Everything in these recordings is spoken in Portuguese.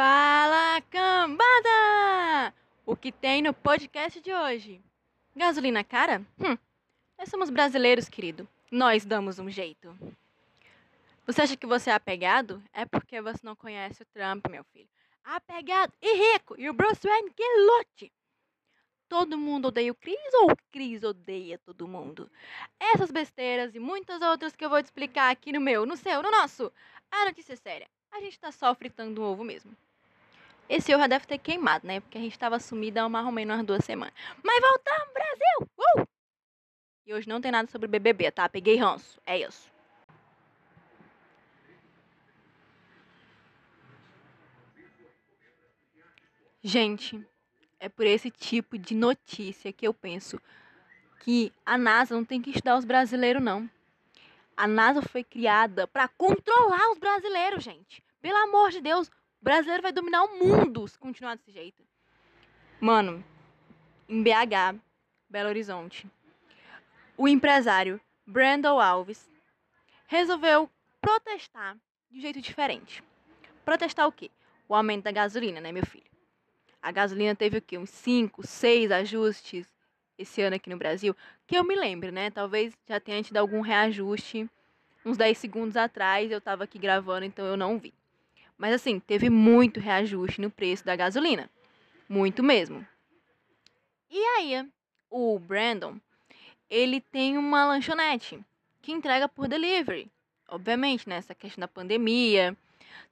Fala cambada! O que tem no podcast de hoje? Gasolina cara? Hum, nós somos brasileiros, querido. Nós damos um jeito. Você acha que você é apegado? É porque você não conhece o Trump, meu filho. Apegado e rico. E o Bruce Wayne que lute. Todo mundo odeia o Cris ou o Cris odeia todo mundo? Essas besteiras e muitas outras que eu vou te explicar aqui no meu, no seu, no nosso. A notícia é séria. A gente tá só fritando um ovo mesmo. Esse ovo já deve ter queimado, né? Porque a gente tava sumida há mais ou menos umas duas semanas. Mas voltamos, Brasil! Uh! E hoje não tem nada sobre BBB, tá? Peguei ranço. É isso. Gente, é por esse tipo de notícia que eu penso que a NASA não tem que estudar os brasileiros, não. A NASA foi criada para controlar os brasileiros, gente. Pelo amor de Deus, o brasileiro vai dominar o mundo se continuar desse jeito. Mano, em BH, Belo Horizonte, o empresário Brandon Alves resolveu protestar de um jeito diferente. Protestar o quê? O aumento da gasolina, né, meu filho? A gasolina teve o quê? Uns 5, 6 ajustes esse ano aqui no Brasil. Que eu me lembro, né? Talvez já tenha tido algum reajuste uns 10 segundos atrás. Eu tava aqui gravando, então eu não vi. Mas assim, teve muito reajuste no preço da gasolina. Muito mesmo. E aí, o Brandon, ele tem uma lanchonete que entrega por delivery. Obviamente, nessa né? questão da pandemia,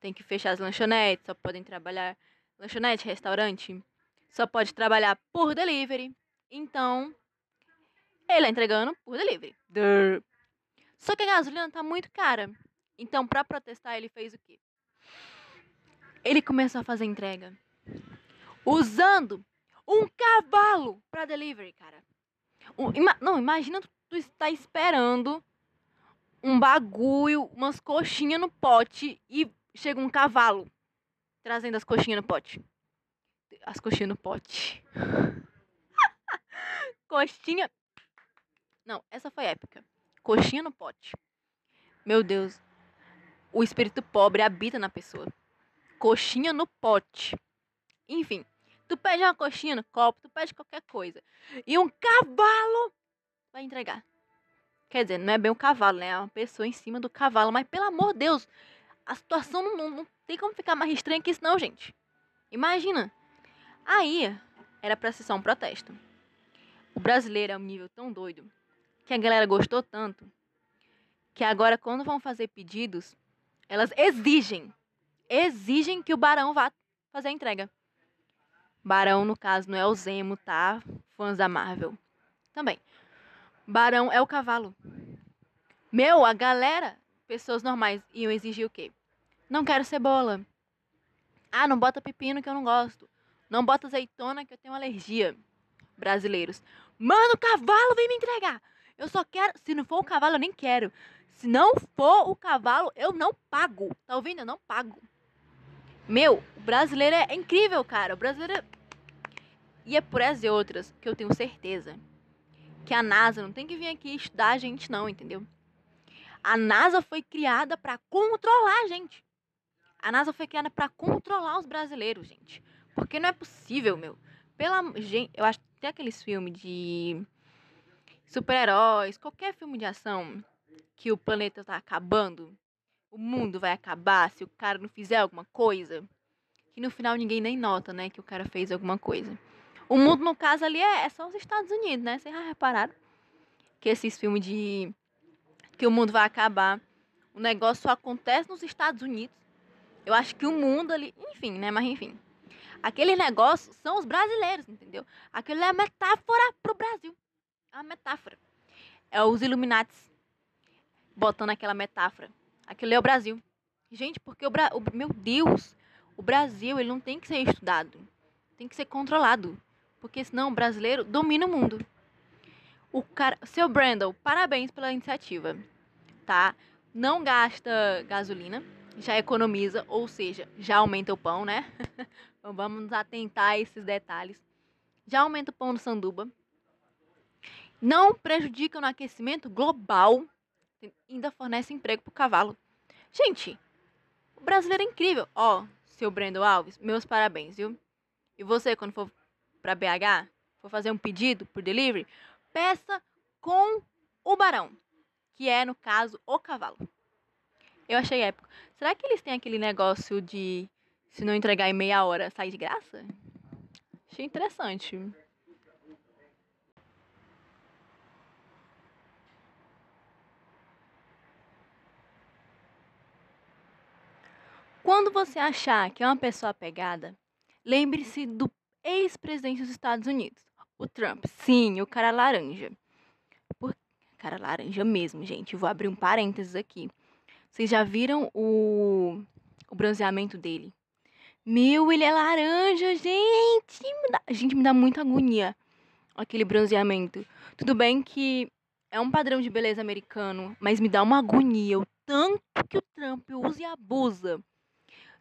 tem que fechar as lanchonetes, só podem trabalhar lanchonete, restaurante, só pode trabalhar por delivery. Então, ele é entregando por delivery. Durr. Só que a gasolina tá muito cara. Então, para protestar, ele fez o quê? Ele começou a fazer entrega usando um cavalo para delivery, cara. Um, ima não, imagina tu, tu está esperando um bagulho, umas coxinhas no pote e chega um cavalo trazendo as coxinhas no pote. As coxinhas no pote. Coxinha. Não, essa foi épica. Coxinha no pote. Meu Deus. O espírito pobre habita na pessoa. Coxinha no pote. Enfim, tu pede uma coxinha no copo, tu pede qualquer coisa. E um cavalo vai entregar. Quer dizer, não é bem um cavalo, né? É uma pessoa em cima do cavalo. Mas pelo amor de Deus, a situação não, não, tem como ficar mais estranha que isso, não, gente. Imagina. Aí, era pra ser só um protesto. O brasileiro é um nível tão doido que a galera gostou tanto que agora, quando vão fazer pedidos, elas exigem, exigem que o Barão vá fazer a entrega. Barão, no caso, não é o Zemo, tá? Fãs da Marvel. Também. Barão é o cavalo. Meu, a galera, pessoas normais, iam exigir o quê? Não quero cebola. Ah, não bota pepino que eu não gosto. Não bota azeitona que eu tenho alergia. Brasileiros. Mano, o cavalo vem me entregar. Eu só quero. Se não for o cavalo, eu nem quero. Se não for o cavalo, eu não pago. Tá ouvindo? Eu não pago. Meu, o brasileiro é incrível, cara. O brasileiro. É... E é por essas e outras que eu tenho certeza que a NASA não tem que vir aqui estudar a gente, não, entendeu? A NASA foi criada para controlar a gente. A NASA foi criada para controlar os brasileiros, gente. Porque não é possível, meu. Pela gente, eu acho que tem aqueles filmes de super-heróis, qualquer filme de ação que o planeta tá acabando, o mundo vai acabar se o cara não fizer alguma coisa, que no final ninguém nem nota, né, que o cara fez alguma coisa. O mundo, no caso ali, é, é só os Estados Unidos, né? Vocês já repararam que esses filmes de que o mundo vai acabar, o negócio só acontece nos Estados Unidos. Eu acho que o mundo ali, enfim, né? Mas enfim. Aquele negócio são os brasileiros, entendeu? Aquilo é a metáfora pro Brasil. É uma metáfora. É os Illuminates botando aquela metáfora. Aquilo é o Brasil. Gente, porque o, Bra... o meu Deus, o Brasil, ele não tem que ser estudado. Tem que ser controlado. Porque senão o brasileiro domina o mundo. O cara, seu Brandon, parabéns pela iniciativa, tá? Não gasta gasolina, já economiza, ou seja, já aumenta o pão, né? Então vamos nos atentar a esses detalhes. Já aumenta o pão no sanduba. Não prejudica no aquecimento global. Ainda fornece emprego pro cavalo. Gente, o brasileiro é incrível. Ó, seu Brendo Alves, meus parabéns, viu? E você, quando for pra BH, for fazer um pedido por delivery, peça com o barão, que é, no caso, o cavalo. Eu achei épico. Será que eles têm aquele negócio de se não entregar em meia hora, sair de graça? Achei interessante. Quando você achar que é uma pessoa pegada, lembre-se do ex-presidente dos Estados Unidos, o Trump. Sim, o cara laranja. Por... Cara laranja mesmo, gente. Vou abrir um parênteses aqui. Vocês já viram o, o bronzeamento dele? Meu, ele é laranja, gente! Me dá... Gente, me dá muita agonia aquele bronzeamento. Tudo bem que é um padrão de beleza americano, mas me dá uma agonia. O tanto que o Trump usa e abusa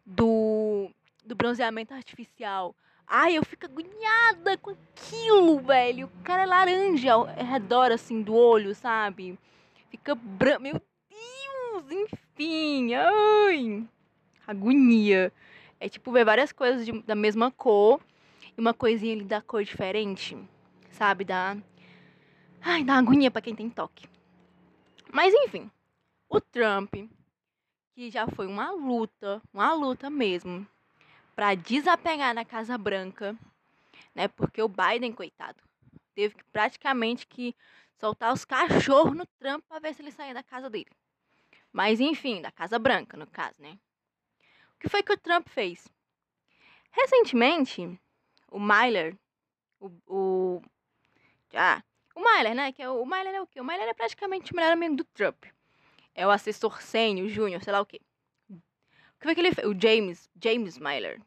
do, do bronzeamento artificial. Ai, eu fico agoniada com aquilo, velho. O cara é laranja ao redor, assim, do olho, sabe? Fica branco. Meu Deus, enfim. Ai, agonia. É tipo ver várias coisas de, da mesma cor e uma coisinha ali da cor diferente, sabe? Dá. Ai, dá agonia pra quem tem toque. Mas enfim, o Trump que já foi uma luta, uma luta mesmo, para desapegar da Casa Branca, né? Porque o Biden, coitado, teve que praticamente que soltar os cachorros no Trump para ver se ele saía da casa dele. Mas enfim, da Casa Branca, no caso, né? O que foi que o Trump fez? Recentemente, o Myler, o, o ah, o Myler, né? Que é o, o Myler é o quê? O Myler é praticamente o melhor amigo do Trump é o assessor sênior, júnior, sei lá o quê. O que foi que ele fez? O James, James Myler.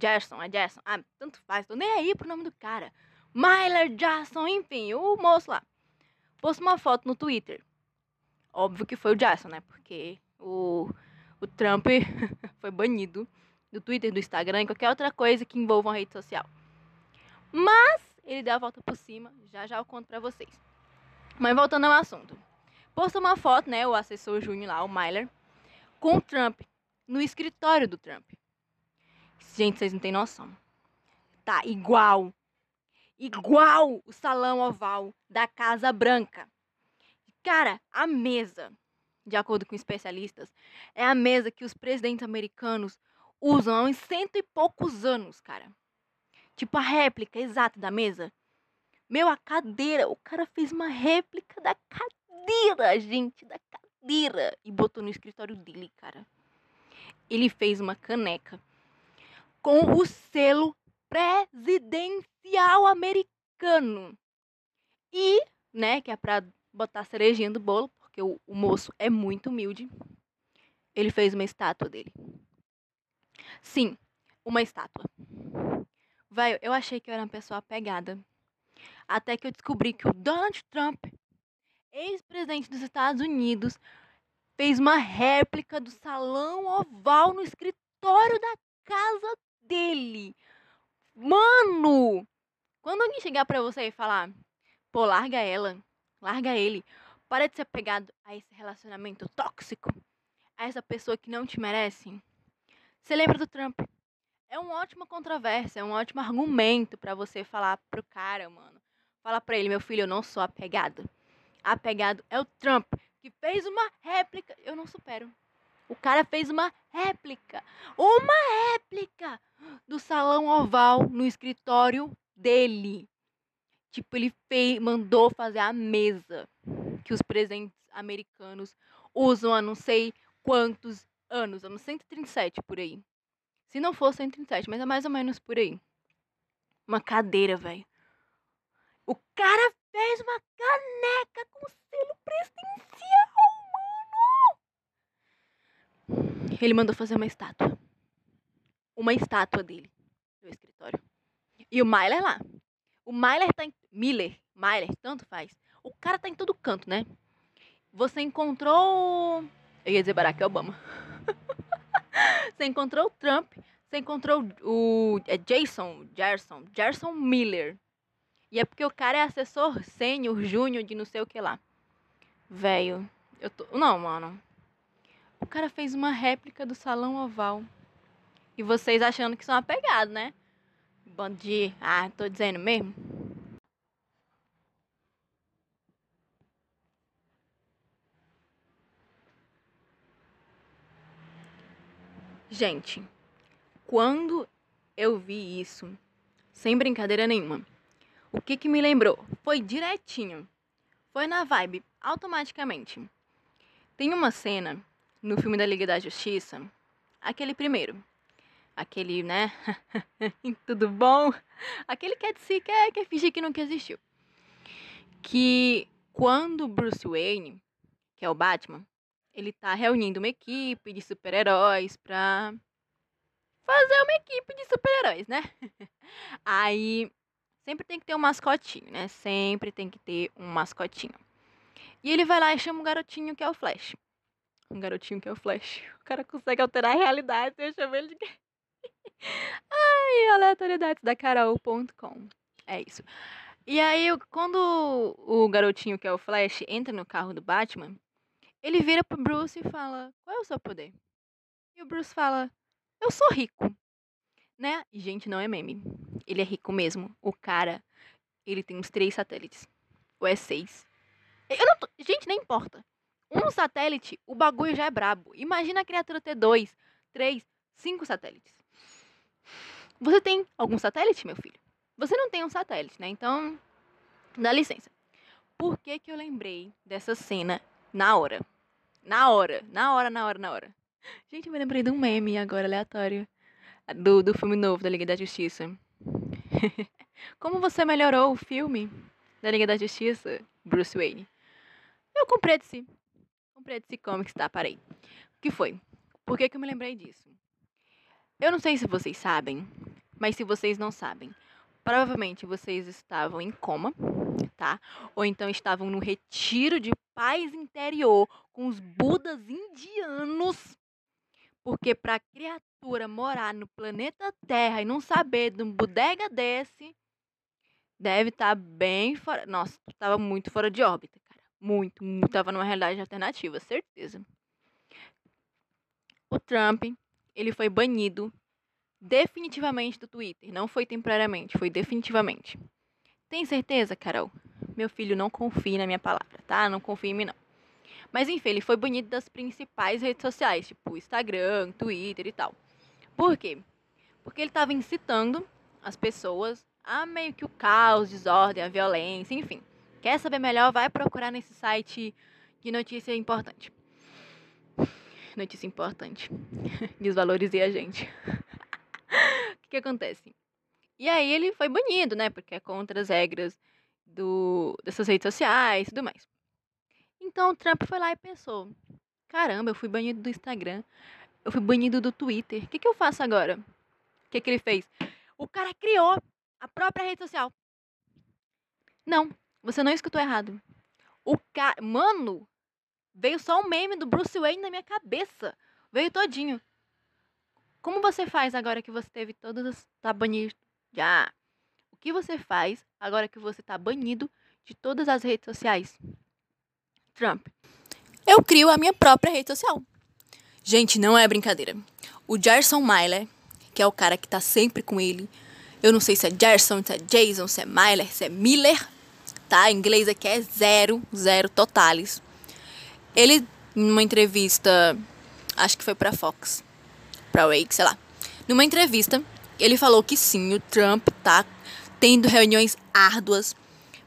Gerson, é Gerson. Ah, tanto faz, tô nem aí pro nome do cara. Myler Jackson, enfim, o moço lá. Postou uma foto no Twitter. Óbvio que foi o Jackson, né? Porque o, o Trump foi banido do Twitter, do Instagram e qualquer outra coisa que envolva uma rede social. Mas ele deu a volta por cima, já já eu conto pra vocês. Mas voltando ao assunto postou uma foto, né, o assessor júnior lá, o Myler, com o Trump, no escritório do Trump. Gente, vocês não têm noção. Tá igual. Igual o salão oval da Casa Branca. Cara, a mesa, de acordo com especialistas, é a mesa que os presidentes americanos usam há uns cento e poucos anos, cara. Tipo a réplica exata da mesa. Meu, a cadeira, o cara fez uma réplica cadeira gente, da cadeira. E botou no escritório dele, cara. Ele fez uma caneca com o selo presidencial americano. E, né, que é pra botar a cerejinha do bolo, porque o, o moço é muito humilde. Ele fez uma estátua dele. Sim, uma estátua. Vai, eu achei que eu era uma pessoa apegada. Até que eu descobri que o Donald Trump ex-presidente dos Estados Unidos, fez uma réplica do salão oval no escritório da casa dele. Mano! Quando alguém chegar pra você e falar, pô, larga ela, larga ele, para de ser apegado a esse relacionamento tóxico, a essa pessoa que não te merece, você lembra do Trump? É uma ótima controvérsia, é um ótimo argumento para você falar pro cara, mano. Fala pra ele, meu filho, eu não sou apegado apegado é o Trump, que fez uma réplica. Eu não supero. O cara fez uma réplica. Uma réplica do salão oval no escritório dele. Tipo, ele fez, mandou fazer a mesa que os presidentes americanos usam há não sei quantos anos, anos 137 por aí. Se não for 137, mas é mais ou menos por aí. Uma cadeira, velho. O cara fez uma caneca com selo presidencial, mano! Ele mandou fazer uma estátua. Uma estátua dele no escritório. E o Myler lá. O Myler tá em. Miller, Myler, tanto faz. O cara tá em todo canto, né? Você encontrou. Eu ia dizer Barack Obama. você encontrou o Trump. Você encontrou o. É Jason, Gerson, Gerson Miller. E é porque o cara é assessor sênior, júnior de não sei o que lá. Velho, eu tô. Não, mano. O cara fez uma réplica do salão oval. E vocês achando que são apegados, né? Bando de. Ah, tô dizendo mesmo. Gente, quando eu vi isso, sem brincadeira nenhuma, o que que me lembrou? Foi direitinho. Foi na vibe, automaticamente. Tem uma cena no filme da Liga da Justiça, aquele primeiro. Aquele, né? Tudo bom? Aquele que é de si, quer, quer fingir que nunca existiu. Que quando Bruce Wayne, que é o Batman, ele tá reunindo uma equipe de super-heróis pra fazer uma equipe de super-heróis, né? Aí sempre tem que ter um mascotinho, né? Sempre tem que ter um mascotinho. E ele vai lá e chama um garotinho que é o Flash. Um garotinho que é o Flash. O cara consegue alterar a realidade, eu chamo ele de. Ai, aleatoriedades da Carol.com. É isso. E aí, quando o garotinho que é o Flash entra no carro do Batman, ele vira pro Bruce e fala: Qual é o seu poder? E o Bruce fala: Eu sou rico. Né? Gente, não é meme. Ele é rico mesmo. O cara, ele tem uns três satélites. Ou é seis. Eu não tô... Gente, nem importa. Um satélite, o bagulho já é brabo. Imagina a criatura ter dois, três, cinco satélites. Você tem algum satélite, meu filho? Você não tem um satélite, né? Então, dá licença. Por que, que eu lembrei dessa cena na hora. Na hora, na hora, na hora, na hora. Gente, eu me lembrei de um meme agora, aleatório. Do, do filme novo da Liga da Justiça. Como você melhorou o filme da Liga da Justiça, Bruce Wayne? Eu comprei de si. Comprei de si comics, tá? Parei. O que foi? Por que, que eu me lembrei disso? Eu não sei se vocês sabem, mas se vocês não sabem, provavelmente vocês estavam em coma, tá? Ou então estavam no retiro de paz interior com os budas indianos. Porque para criatura morar no planeta Terra e não saber de um bodega desse, deve estar tá bem fora. Nossa, estava muito fora de órbita, cara. Muito, muito. Tava numa realidade alternativa, certeza. O Trump, ele foi banido definitivamente do Twitter. Não foi temporariamente, foi definitivamente. Tem certeza, Carol? Meu filho, não confie na minha palavra, tá? Não confie em mim, não. Mas enfim, ele foi banido das principais redes sociais, tipo Instagram, Twitter e tal. Por quê? Porque ele estava incitando as pessoas a meio que o caos, desordem, a violência, enfim. Quer saber melhor? Vai procurar nesse site de notícia importante. Notícia importante. Desvalorizei a gente. o que, que acontece? E aí ele foi banido, né? Porque é contra as regras do, dessas redes sociais e tudo mais. Então o Trump foi lá e pensou: caramba, eu fui banido do Instagram, eu fui banido do Twitter, o que, que eu faço agora? O que, que ele fez? O cara criou a própria rede social. Não, você não escutou errado. O cara. Mano, veio só um meme do Bruce Wayne na minha cabeça. Veio todinho. Como você faz agora que você teve todas as. tá banido? Já que você faz agora que você está banido de todas as redes sociais? Trump. Eu crio a minha própria rede social. Gente, não é brincadeira. O Gerson Myler, que é o cara que tá sempre com ele, eu não sei se é Gerson, se é Jason, se é Myler, se é Miller, tá? Em inglês aqui é zero, zero totalis. Ele, numa entrevista, acho que foi pra Fox, pra Wake, sei lá. Numa entrevista, ele falou que sim, o Trump tá tendo reuniões árduas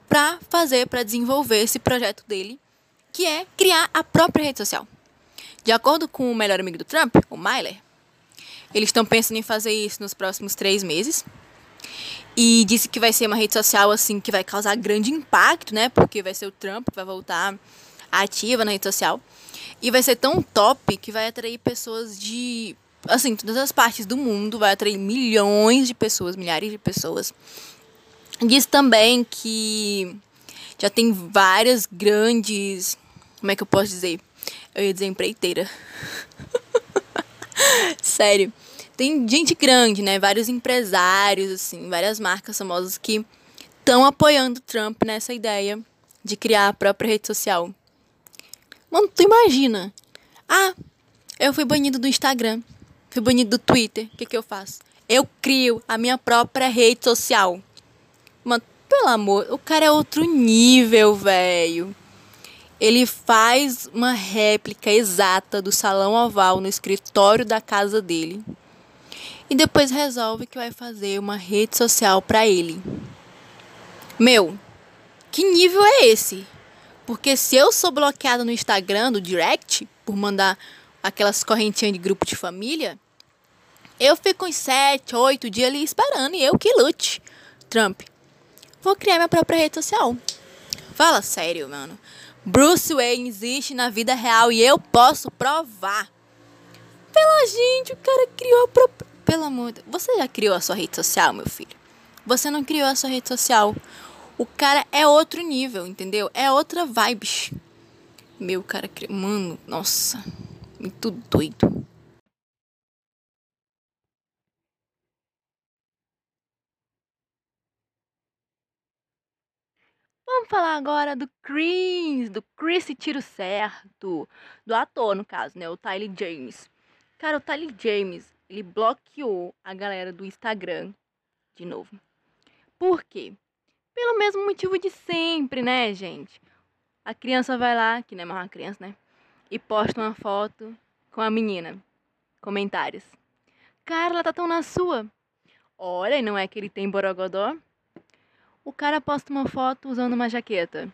para fazer, para desenvolver esse projeto dele, que é criar a própria rede social. De acordo com o melhor amigo do Trump, o Myler, eles estão pensando em fazer isso nos próximos três meses. E disse que vai ser uma rede social assim que vai causar grande impacto, né? Porque vai ser o Trump que vai voltar ativa na rede social. E vai ser tão top que vai atrair pessoas de assim, todas as partes do mundo, vai atrair milhões de pessoas, milhares de pessoas Diz também que já tem várias grandes. Como é que eu posso dizer? Eu ia dizer empreiteira. Sério. Tem gente grande, né? Vários empresários, assim, várias marcas famosas que estão apoiando o Trump nessa ideia de criar a própria rede social. Mano, tu imagina? Ah, eu fui banido do Instagram. fui bonito do Twitter, o que, que eu faço? Eu crio a minha própria rede social. Mano, pelo amor, o cara é outro nível, velho. Ele faz uma réplica exata do salão oval no escritório da casa dele. E depois resolve que vai fazer uma rede social para ele. Meu, que nível é esse? Porque se eu sou bloqueada no Instagram, do direct, por mandar aquelas correntinhas de grupo de família, eu fico uns sete, oito dias ali esperando e eu que lute. Trump, vou criar minha própria rede social. Fala sério, mano. Bruce Wayne existe na vida real e eu posso provar. Pela gente, o cara criou a própria. Pelo amor de. Você já criou a sua rede social, meu filho? Você não criou a sua rede social. O cara é outro nível, entendeu? É outra vibe. Meu cara criou. Mano, nossa. Muito doido. Vamos falar agora do Chris, do Chris Tiro Certo, do ator, no caso, né? O Tyler James. Cara, o Tyler James, ele bloqueou a galera do Instagram de novo. Por quê? Pelo mesmo motivo de sempre, né, gente? A criança vai lá, que não é mais uma criança, né? E posta uma foto com a menina. Comentários. Cara, ela tá tão na sua. Olha, e não é que ele tem borogodó? O cara posta uma foto usando uma jaqueta.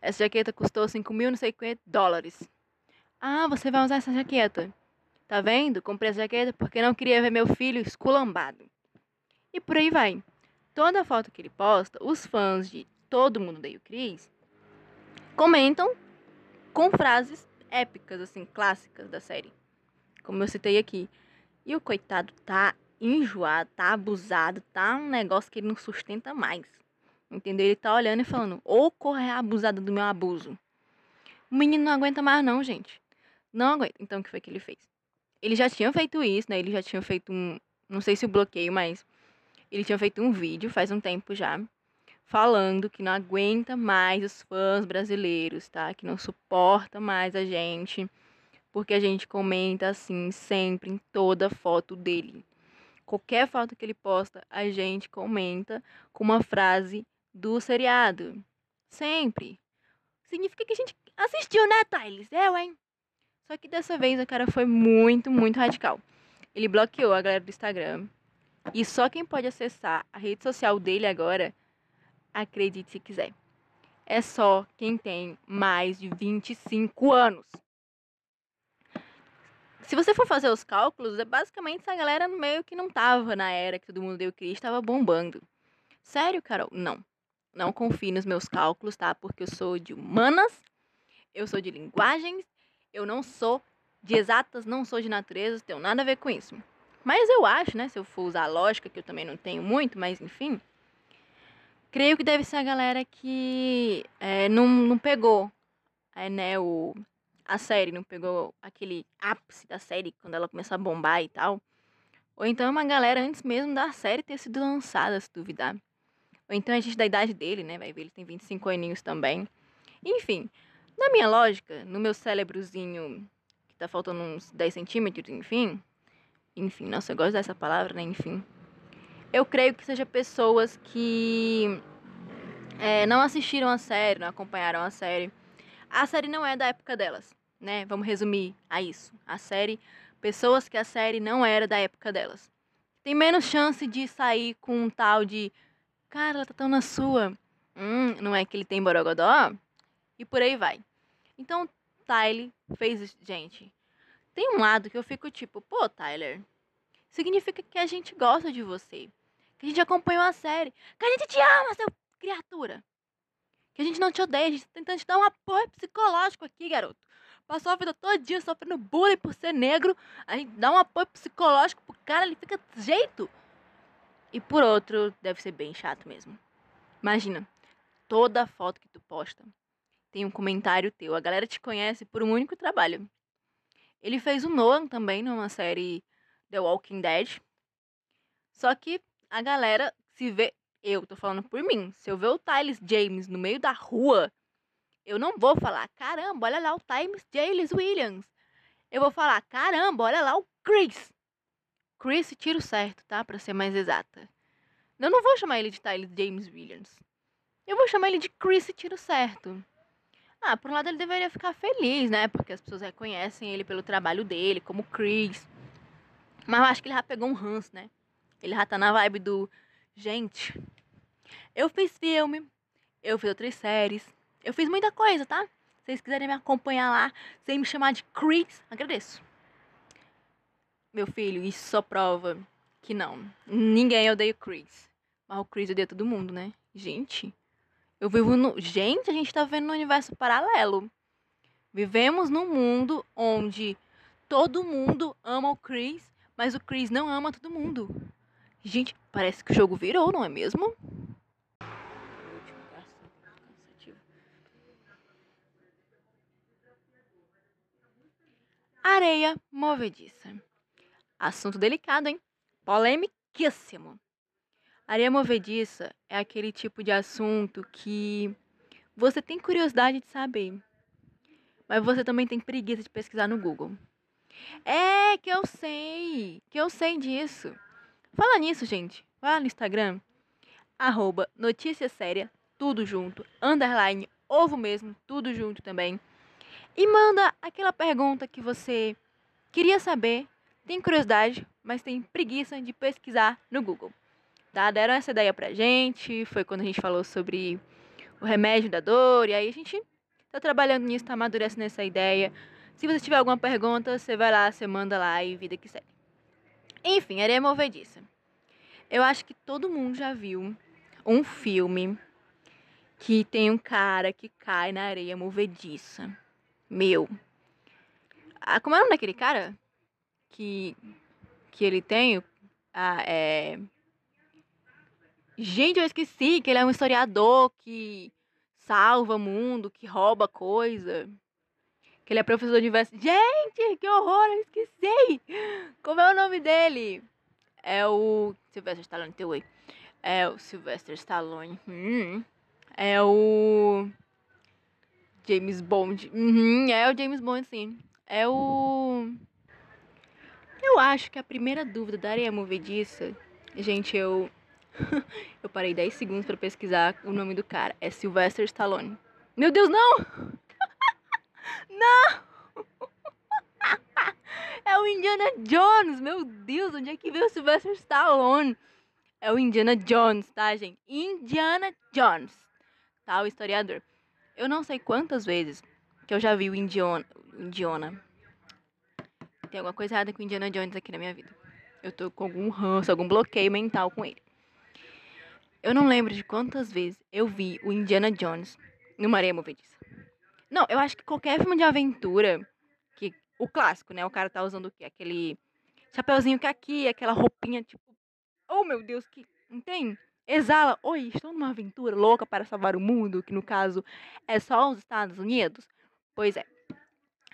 Essa jaqueta custou 5 mil, não sei quantos dólares. Ah, você vai usar essa jaqueta. Tá vendo? Comprei essa jaqueta porque não queria ver meu filho esculambado. E por aí vai. Toda foto que ele posta, os fãs de Todo Mundo Dei o Cris comentam com frases épicas, assim, clássicas da série. Como eu citei aqui. E o coitado tá enjoado, tá abusado, tá um negócio que ele não sustenta mais. Entendeu? Ele tá olhando e falando, ou correr abusada do meu abuso. O menino não aguenta mais não, gente. Não aguenta. Então, o que foi que ele fez? Ele já tinha feito isso, né? Ele já tinha feito um... Não sei se o bloqueio, mas... Ele tinha feito um vídeo faz um tempo já. Falando que não aguenta mais os fãs brasileiros, tá? Que não suporta mais a gente. Porque a gente comenta assim sempre em toda foto dele. Qualquer foto que ele posta, a gente comenta com uma frase do seriado. Sempre. Significa que a gente assistiu, né, Thales? Eu, hein? Só que dessa vez o cara foi muito, muito radical. Ele bloqueou a galera do Instagram. E só quem pode acessar a rede social dele agora, acredite se quiser. É só quem tem mais de 25 anos. Se você for fazer os cálculos, é basicamente essa galera meio que não tava na era que todo mundo deu Cris, estava bombando. Sério, Carol? Não. Não confie nos meus cálculos, tá? Porque eu sou de humanas, eu sou de linguagens, eu não sou de exatas, não sou de natureza, tenho nada a ver com isso. Mas eu acho, né? Se eu for usar a lógica, que eu também não tenho muito, mas enfim. Creio que deve ser a galera que é, não, não pegou é, né, o, a série, não pegou aquele ápice da série quando ela começou a bombar e tal. Ou então é uma galera antes mesmo da série ter sido lançada, se duvidar. Ou então a gente da idade dele, né? Vai ver, ele tem 25 aninhos também. Enfim, na minha lógica, no meu cérebrozinho, que tá faltando uns 10 centímetros, enfim. Enfim, nossa, eu gosto dessa palavra, né? Enfim. Eu creio que seja pessoas que é, não assistiram a série, não acompanharam a série. A série não é da época delas né? Vamos resumir a isso. A série, pessoas que a série não era da época delas. Tem menos chance de sair com um tal de, cara, ela tá tão na sua. Hum, não é que ele tem borogodó? E por aí vai. Então, Tyler fez, gente. Tem um lado que eu fico tipo, pô, Tyler, significa que a gente gosta de você. Que a gente acompanhou a série. Que a gente te ama, seu criatura. Que a gente não te odeia, a gente tá tentando te dar um apoio psicológico aqui, garoto passou a vida dia sofrendo bullying por ser negro, a gente dá um apoio psicológico pro cara, ele fica jeito. E por outro, deve ser bem chato mesmo. Imagina, toda foto que tu posta tem um comentário teu. A galera te conhece por um único trabalho. Ele fez o Nolan também numa série The Walking Dead. Só que a galera se vê. Eu tô falando por mim. Se eu ver o Tyler James no meio da rua, eu não vou falar, caramba, olha lá o Times James Williams. Eu vou falar, caramba, olha lá o Chris. Chris Tiro Certo, tá? Pra ser mais exata. Eu não vou chamar ele de Tyler James Williams. Eu vou chamar ele de Chris Tiro Certo. Ah, por um lado ele deveria ficar feliz, né? Porque as pessoas reconhecem ele pelo trabalho dele, como Chris. Mas eu acho que ele já pegou um ranço, né? Ele já tá na vibe do. Gente, eu fiz filme, eu fiz outras séries, eu fiz muita coisa, tá? Se vocês quiserem me acompanhar lá, sem me chamar de Chris, agradeço. Meu filho, isso só prova que não. Ninguém odeia o Chris. Mas o Chris odeia todo mundo, né? Gente, eu vivo no. Gente, a gente tá vivendo num universo paralelo. Vivemos num mundo onde todo mundo ama o Chris, mas o Chris não ama todo mundo. Gente, parece que o jogo virou, não é mesmo? Areia movediça. Assunto delicado, hein? Polemiquíssimo. Areia movediça é aquele tipo de assunto que você tem curiosidade de saber, mas você também tem preguiça de pesquisar no Google. É que eu sei, que eu sei disso. Fala nisso, gente. Vai lá no Instagram, arroba notícia séria, tudo junto, underline, ovo mesmo, tudo junto também. E manda aquela pergunta que você queria saber, tem curiosidade, mas tem preguiça de pesquisar no Google. Tá? Deram essa ideia pra gente, foi quando a gente falou sobre o remédio da dor, e aí a gente tá trabalhando nisso, tá amadurecendo essa ideia. Se você tiver alguma pergunta, você vai lá, você manda lá e vida que segue. Enfim, areia movediça. Eu acho que todo mundo já viu um filme que tem um cara que cai na areia movediça. Meu. Ah, como é o nome daquele cara? Que, que ele tem? Ah, é... Gente, eu esqueci que ele é um historiador que salva o mundo, que rouba coisa. Que ele é professor de universidade. Gente, que horror, eu esqueci! Como é o nome dele? É o Sylvester Stallone, teu. É o Sylvester Stallone. Hum. É o James Bond. Uhum, é o James Bond, sim. É o. Eu acho que a primeira dúvida da areia movediça. Gente, eu. eu parei 10 segundos para pesquisar o nome do cara. É Sylvester Stallone. Meu Deus, não! não! é o Indiana Jones! Meu Deus, onde é que veio o Sylvester Stallone? É o Indiana Jones, tá, gente? Indiana Jones. Tá, o historiador. Eu não sei quantas vezes que eu já vi o Indiona. Indiana. Tem alguma coisa errada com o Indiana Jones aqui na minha vida. Eu tô com algum ranço, algum bloqueio mental com ele. Eu não lembro de quantas vezes eu vi o Indiana Jones no areia movediça. Não, eu acho que qualquer filme de aventura, que o clássico, né? O cara tá usando o quê? Aquele chapeuzinho que é aqui, aquela roupinha tipo, oh meu Deus, que não tem? Exala: Oi, estou numa aventura louca para salvar o mundo, que no caso é só os Estados Unidos? Pois é.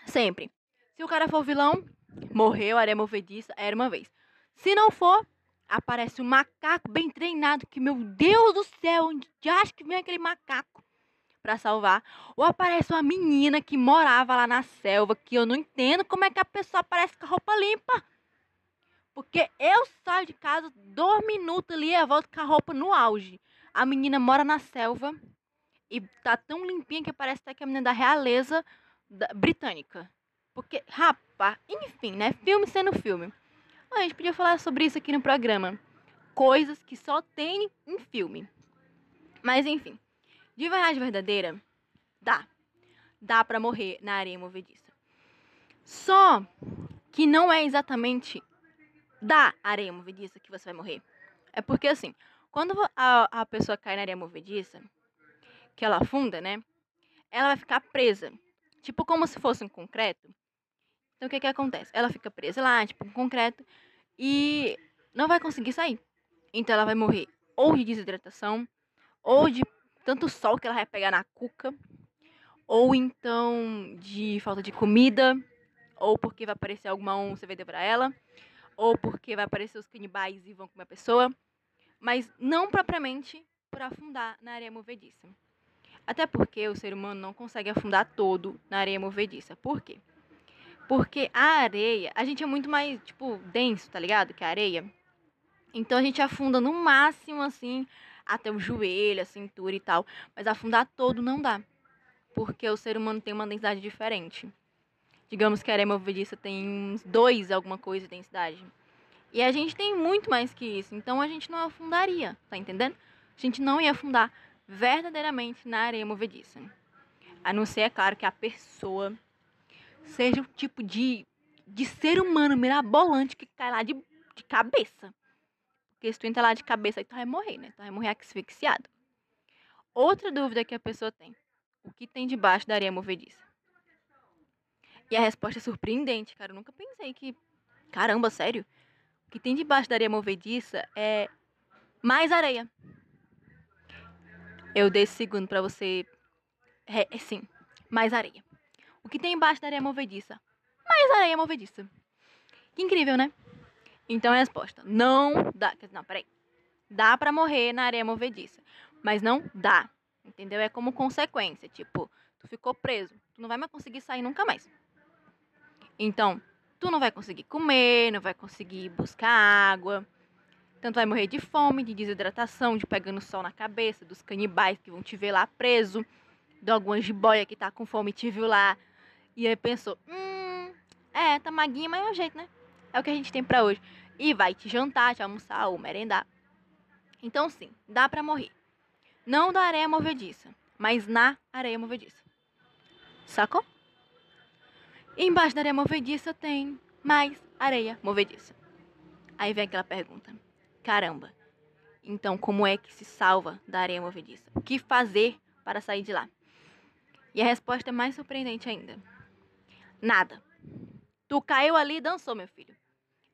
Sempre. Se o cara for vilão, morreu, areia movediça, era uma vez. Se não for, aparece um macaco bem treinado, que, meu Deus do céu, onde acha que vem aquele macaco para salvar? Ou aparece uma menina que morava lá na selva, que eu não entendo como é que a pessoa aparece com a roupa limpa. Porque eu saio de casa dois minutos ali e volto com a roupa no auge. A menina mora na selva e tá tão limpinha que parece até que a menina da realeza da, britânica. Porque, rapaz, enfim, né? Filme sendo filme. A gente podia falar sobre isso aqui no programa. Coisas que só tem em filme. Mas enfim, de verdade verdadeira, dá. Dá para morrer na areia movediça. Só que não é exatamente da areia movediça que você vai morrer. É porque assim, quando a, a pessoa cai na areia movediça, que ela afunda, né? Ela vai ficar presa. Tipo como se fosse um concreto. Então o que que acontece? Ela fica presa lá, tipo um concreto, e não vai conseguir sair. Então ela vai morrer ou de desidratação, ou de tanto sol que ela vai pegar na cuca, ou então de falta de comida, ou porque vai aparecer alguma onça e vai para ela ou porque vai aparecer os canibais e vão comer a pessoa, mas não propriamente por afundar na areia movediça. Até porque o ser humano não consegue afundar todo na areia movediça. Por quê? Porque a areia, a gente é muito mais, tipo, denso, tá ligado? Que a areia. Então a gente afunda no máximo, assim, até o joelho, a cintura e tal. Mas afundar todo não dá. Porque o ser humano tem uma densidade diferente. Digamos que a areia movediça tem uns dois alguma coisa de densidade. E a gente tem muito mais que isso. Então a gente não afundaria, tá entendendo? A gente não ia afundar verdadeiramente na areia movediça. A não ser, é claro, que a pessoa seja o tipo de, de ser humano mirabolante que cai lá de, de cabeça. Porque se tu entrar lá de cabeça, aí tu vai morrer, né? Tu vai morrer asfixiado. Outra dúvida que a pessoa tem. O que tem debaixo da areia movediça? E a resposta é surpreendente, cara. Eu nunca pensei que... Caramba, sério? O que tem debaixo da areia movediça é mais areia. Eu dei esse segundo pra você... É, sim, mais areia. O que tem embaixo da areia movediça? Mais areia movediça. Que incrível, né? Então a resposta: não dá. Não, peraí. Dá para morrer na areia movediça. Mas não dá. Entendeu? É como consequência. Tipo, tu ficou preso. Tu não vai mais conseguir sair nunca mais. Então, tu não vai conseguir comer, não vai conseguir buscar água. Tu vai morrer de fome, de desidratação, de pegando sol na cabeça, dos canibais que vão te ver lá preso, de alguma jiboia que tá com fome e te viu lá. E aí pensou: hum, é, tá maguinha, mas é o jeito, né? É o que a gente tem para hoje. E vai te jantar, te almoçar ou merendar. Então, sim, dá para morrer. Não da areia movediça, mas na areia movediça. Sacou? Embaixo da areia movediça tem mais areia movediça. Aí vem aquela pergunta: caramba, então como é que se salva da areia movediça? O que fazer para sair de lá? E a resposta é mais surpreendente ainda: nada. Tu caiu ali e dançou, meu filho.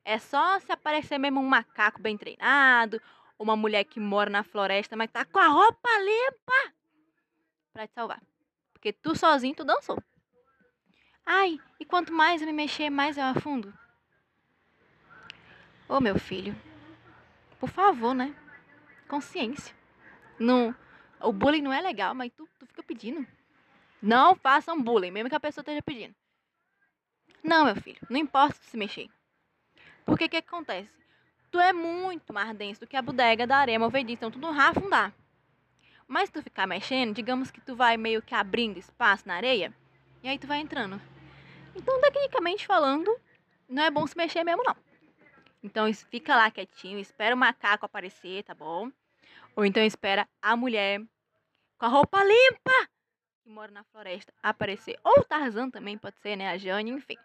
É só se aparecer mesmo um macaco bem treinado, uma mulher que mora na floresta, mas tá com a roupa limpa pra te salvar. Porque tu sozinho tu dançou. Ai, e quanto mais eu me mexer, mais eu afundo. Ô meu filho, por favor, né? Consciência. Não, o bullying não é legal, mas tu, tu fica pedindo. Não façam bullying, mesmo que a pessoa esteja pedindo. Não, meu filho, não importa se mexer. Porque o que, que acontece? Tu é muito mais denso do que a bodega da areia movediça, então tu não vai afundar. Mas se tu ficar mexendo, digamos que tu vai meio que abrindo espaço na areia, e aí tu vai entrando. Então, tecnicamente falando, não é bom se mexer mesmo, não. Então, fica lá quietinho, espera o macaco aparecer, tá bom? Ou então espera a mulher com a roupa limpa que mora na floresta aparecer. Ou o Tarzan também pode ser, né? A Jane, enfim.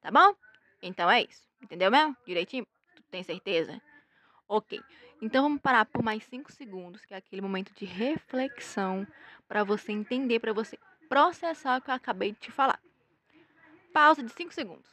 Tá bom? Então é isso. Entendeu mesmo? Direitinho? Tu tem certeza? Ok. Então vamos parar por mais 5 segundos, que é aquele momento de reflexão para você entender, para você processar o que eu acabei de te falar. Pausa de 5 segundos.